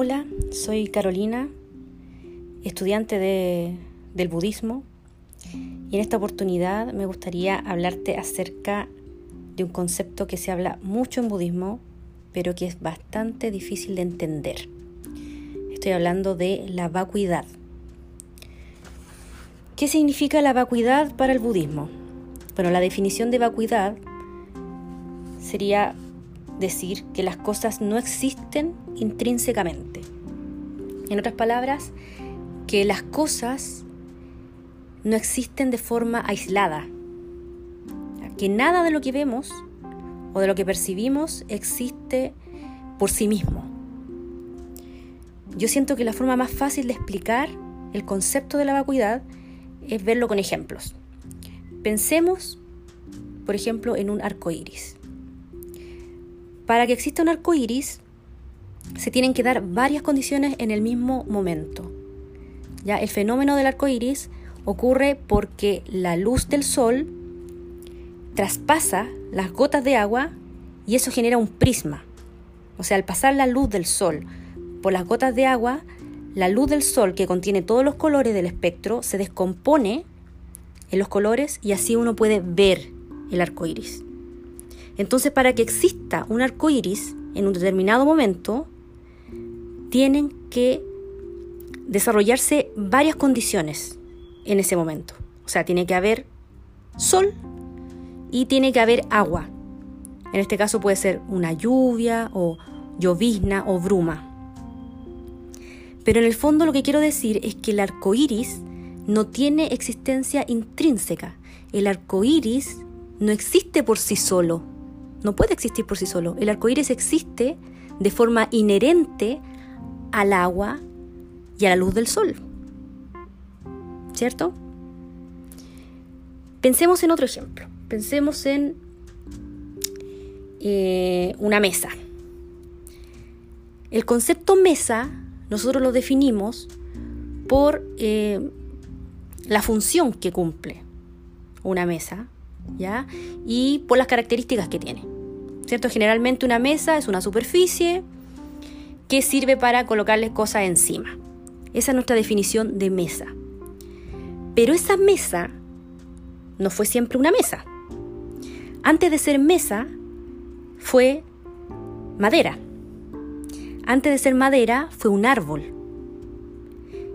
Hola, soy Carolina, estudiante del budismo y en esta oportunidad me gustaría hablarte acerca de un concepto que se habla mucho en budismo pero que es bastante difícil de entender. Estoy hablando de la vacuidad. ¿Qué significa la vacuidad para el budismo? Bueno, la definición de vacuidad sería decir que las cosas no existen intrínsecamente. En otras palabras, que las cosas no existen de forma aislada. Que nada de lo que vemos o de lo que percibimos existe por sí mismo. Yo siento que la forma más fácil de explicar el concepto de la vacuidad es verlo con ejemplos. Pensemos, por ejemplo, en un arco iris. Para que exista un arco iris, se tienen que dar varias condiciones en el mismo momento. Ya el fenómeno del arco iris ocurre porque la luz del sol traspasa las gotas de agua y eso genera un prisma. O sea, al pasar la luz del sol por las gotas de agua, la luz del sol que contiene todos los colores del espectro se descompone en los colores y así uno puede ver el arco iris. Entonces, para que exista un arco iris en un determinado momento, tienen que desarrollarse varias condiciones en ese momento. O sea, tiene que haber sol y tiene que haber agua. En este caso puede ser una lluvia o llovizna o bruma. Pero en el fondo lo que quiero decir es que el arco iris no tiene existencia intrínseca. El arco iris no existe por sí solo no puede existir por sí solo. El arco iris existe de forma inherente al agua y a la luz del sol. ¿Cierto? Pensemos en otro ejemplo. Pensemos en eh, una mesa. El concepto mesa nosotros lo definimos por eh, la función que cumple una mesa ¿ya? Y por las características que tiene. ¿Cierto? Generalmente una mesa es una superficie que sirve para colocarle cosas encima. Esa es nuestra definición de mesa. Pero esa mesa no fue siempre una mesa. Antes de ser mesa, fue madera. Antes de ser madera, fue un árbol.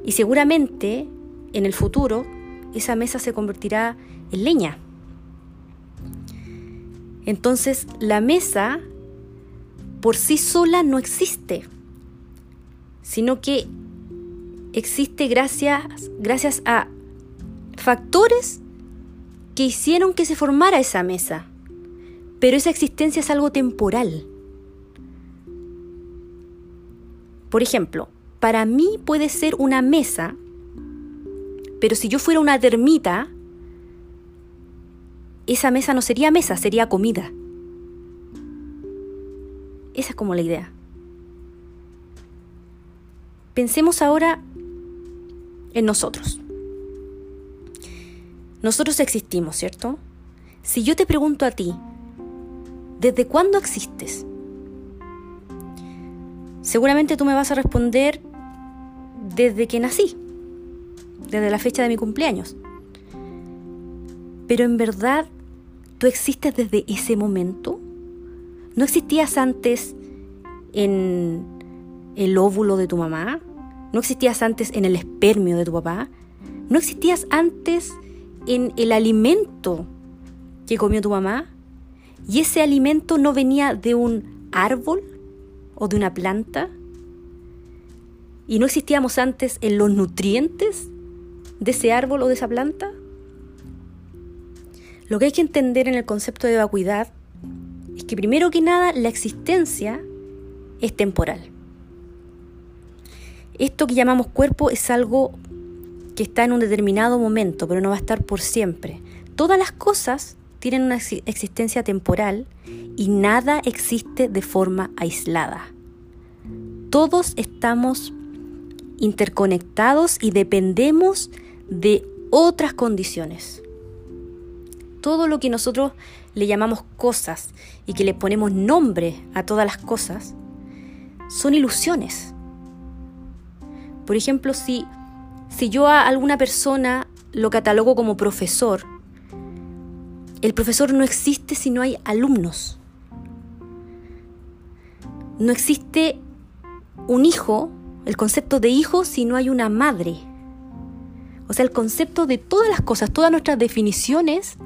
Y seguramente en el futuro esa mesa se convertirá en leña. Entonces la mesa por sí sola no existe, sino que existe gracias, gracias a factores que hicieron que se formara esa mesa. Pero esa existencia es algo temporal. Por ejemplo, para mí puede ser una mesa, pero si yo fuera una termita, esa mesa no sería mesa, sería comida. Esa es como la idea. Pensemos ahora en nosotros. Nosotros existimos, ¿cierto? Si yo te pregunto a ti, ¿desde cuándo existes? Seguramente tú me vas a responder desde que nací, desde la fecha de mi cumpleaños. Pero en verdad, ¿tú existes desde ese momento? ¿No existías antes en el óvulo de tu mamá? ¿No existías antes en el espermio de tu papá? ¿No existías antes en el alimento que comió tu mamá? ¿Y ese alimento no venía de un árbol o de una planta? ¿Y no existíamos antes en los nutrientes de ese árbol o de esa planta? Lo que hay que entender en el concepto de vacuidad es que primero que nada la existencia es temporal. Esto que llamamos cuerpo es algo que está en un determinado momento, pero no va a estar por siempre. Todas las cosas tienen una existencia temporal y nada existe de forma aislada. Todos estamos interconectados y dependemos de otras condiciones todo lo que nosotros le llamamos cosas y que le ponemos nombre a todas las cosas, son ilusiones. Por ejemplo, si, si yo a alguna persona lo catalogo como profesor, el profesor no existe si no hay alumnos. No existe un hijo, el concepto de hijo, si no hay una madre. O sea, el concepto de todas las cosas, todas nuestras definiciones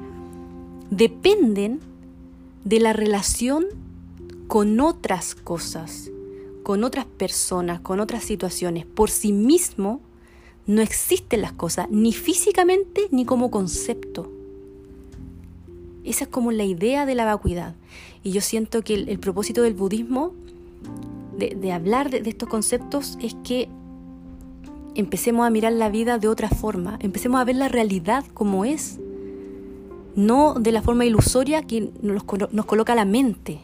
dependen de la relación con otras cosas, con otras personas, con otras situaciones. Por sí mismo no existen las cosas, ni físicamente ni como concepto. Esa es como la idea de la vacuidad. Y yo siento que el, propósito del budismo, de, hablar de estos conceptos, es que empecemos a mirar la vida de otra forma, empecemos a ver la realidad como es, no de la forma ilusoria que nos, coloca la mente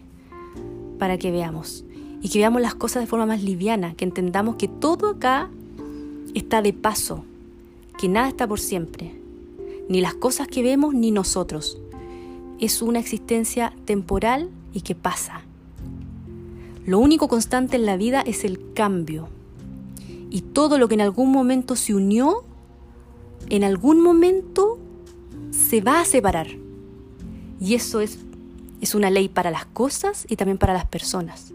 para que veamos y que veamos las cosas de forma más liviana, que entendamos que todo acá está de paso, que nada está por siempre, ni las cosas que vemos ni nosotros. Es una existencia temporal y que pasa. Lo único constante en la vida es el cambio y todo lo que en algún momento se unió, en algún momento se va a separar. Y eso es, es una ley para las cosas y también para las personas.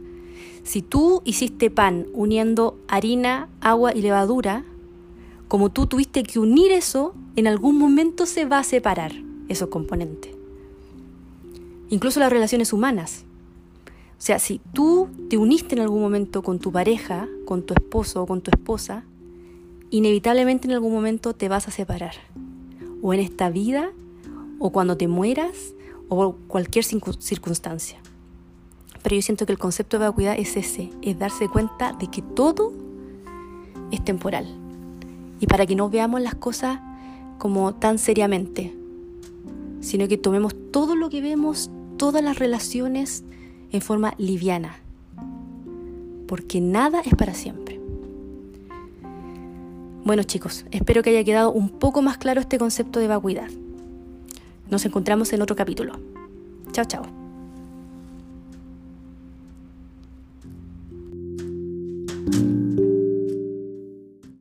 Si tú hiciste pan uniendo harina, agua y levadura, como tú tuviste que unir eso, en algún momento se va a separar esos componentes. Incluso las relaciones humanas. O sea, si tú te uniste en algún momento con tu pareja, con tu esposo o con tu esposa, inevitablemente en algún momento te vas a separar. O en esta vida, o cuando te mueras, o cualquier circunstancia. Pero yo siento que el concepto de vacuidad es ese, es darse cuenta de que todo es temporal. Y para que no veamos las cosas como tan seriamente, sino que tomemos todo lo que vemos, todas las relaciones, en forma liviana, porque nada es para siempre. Bueno chicos, espero que haya quedado un poco más claro este concepto de vacuidad. Nos encontramos en otro capítulo. Chao, chao.